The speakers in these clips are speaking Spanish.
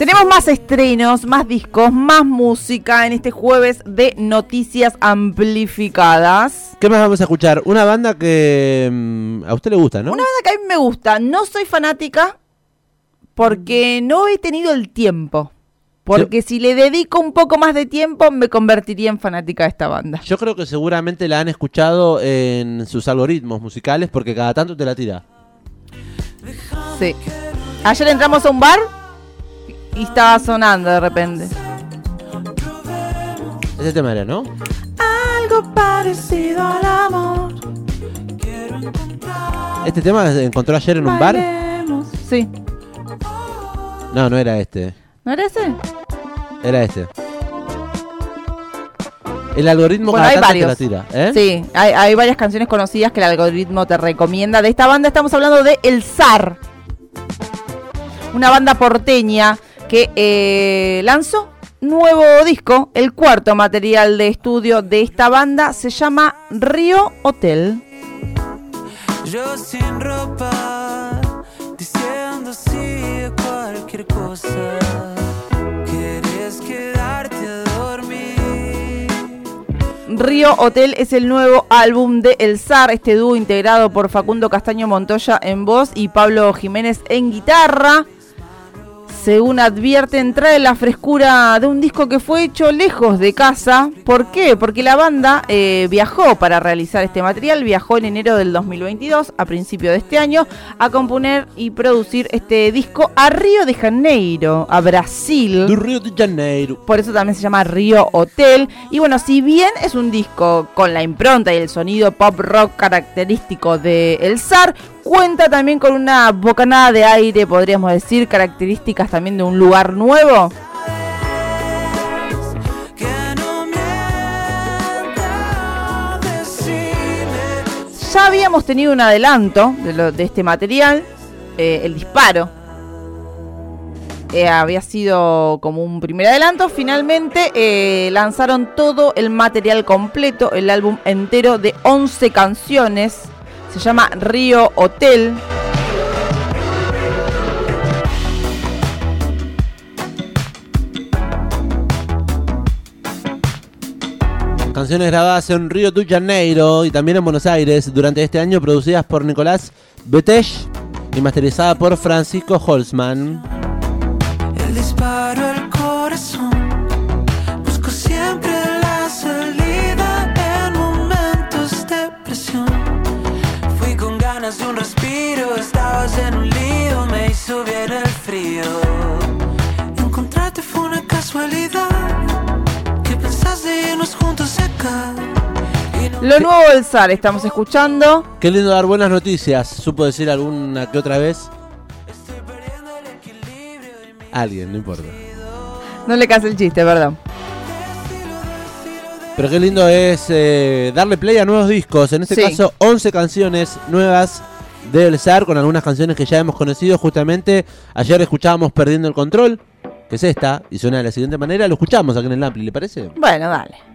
Tenemos más estrenos, más discos, más música en este jueves de noticias amplificadas. ¿Qué más vamos a escuchar? Una banda que mm, a usted le gusta, ¿no? Una banda que a mí me gusta. No soy fanática porque no he tenido el tiempo. Porque si le dedico un poco más de tiempo, me convertiría en fanática de esta banda. Yo creo que seguramente la han escuchado en sus algoritmos musicales porque cada tanto te la tira. Sí. Ayer entramos a un bar y estaba sonando de repente. Ese tema era, ¿no? Algo parecido al amor. ¿Este tema se encontró ayer en un bar? Sí. No, no era este. ¿No era ese? Era este. El algoritmo Bueno, cada hay tanto te varios. la tira, ¿eh? Sí, hay, hay varias canciones conocidas que el algoritmo te recomienda. De esta banda estamos hablando de El Zar. Una banda porteña que eh, lanzó nuevo disco, el cuarto material de estudio de esta banda se llama Río Hotel. Yo sin ropa, diciendo sí a cualquier cosa. Quieres quedarte a dormir. Río Hotel es el nuevo álbum de El Zar, este dúo integrado por Facundo Castaño Montoya en voz y Pablo Jiménez en guitarra. Según advierten, trae la frescura de un disco que fue hecho lejos de casa. ¿Por qué? Porque la banda eh, viajó para realizar este material, viajó en enero del 2022, a principio de este año, a componer y producir este disco a Río de Janeiro, a Brasil. Du Río de Janeiro. Por eso también se llama Río Hotel. Y bueno, si bien es un disco con la impronta y el sonido pop rock característico de El Zar, cuenta también con una bocanada de aire, podríamos decir, características también de un lugar nuevo. Ya habíamos tenido un adelanto de, lo- de este material, eh, el disparo. Eh, había sido como un primer adelanto. Finalmente eh, lanzaron todo el material completo, el álbum entero de 11 canciones. Se llama Río Hotel. Canciones grabadas en Río de Janeiro y también en Buenos Aires durante este año, producidas por Nicolás Betech y masterizada por Francisco Holzman. El disparo al corazón. Respiro. Estabas en un lío, me hizo bien el frío. Encontrarte fue una casualidad. Que pensaste irnos juntos acá. Y no Lo nuevo del Zar estamos escuchando. Qué lindo dar buenas noticias, supo decir alguna que otra vez. estoy perdiendo el equilibrio de mi Alguien, no importa. No le case el chiste, perdón. Pero qué lindo es eh, darle play a nuevos discos. En este Sí. caso, 11 canciones nuevas del SAR con algunas canciones que ya hemos conocido. Justamente ayer escuchábamos Perdiendo el Control, que es esta, y suena de la siguiente manera. Lo escuchamos aquí en el Ampli, ¿le parece? Bueno, dale.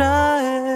trae.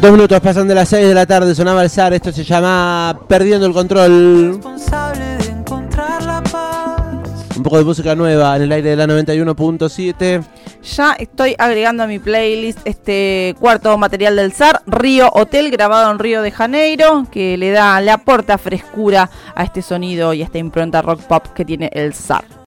Dos minutos pasan de las 6 de la tarde, sonaba el SAR, esto se llama Perdiendo el Control. Responsable de encontrar la paz. Un poco de música nueva en el aire de la 91.7. Ya estoy agregando a mi playlist este cuarto material del SAR, Río Hotel, grabado en Río de Janeiro, que le da, le aporta frescura a este sonido y a esta impronta rock pop que tiene el SAR.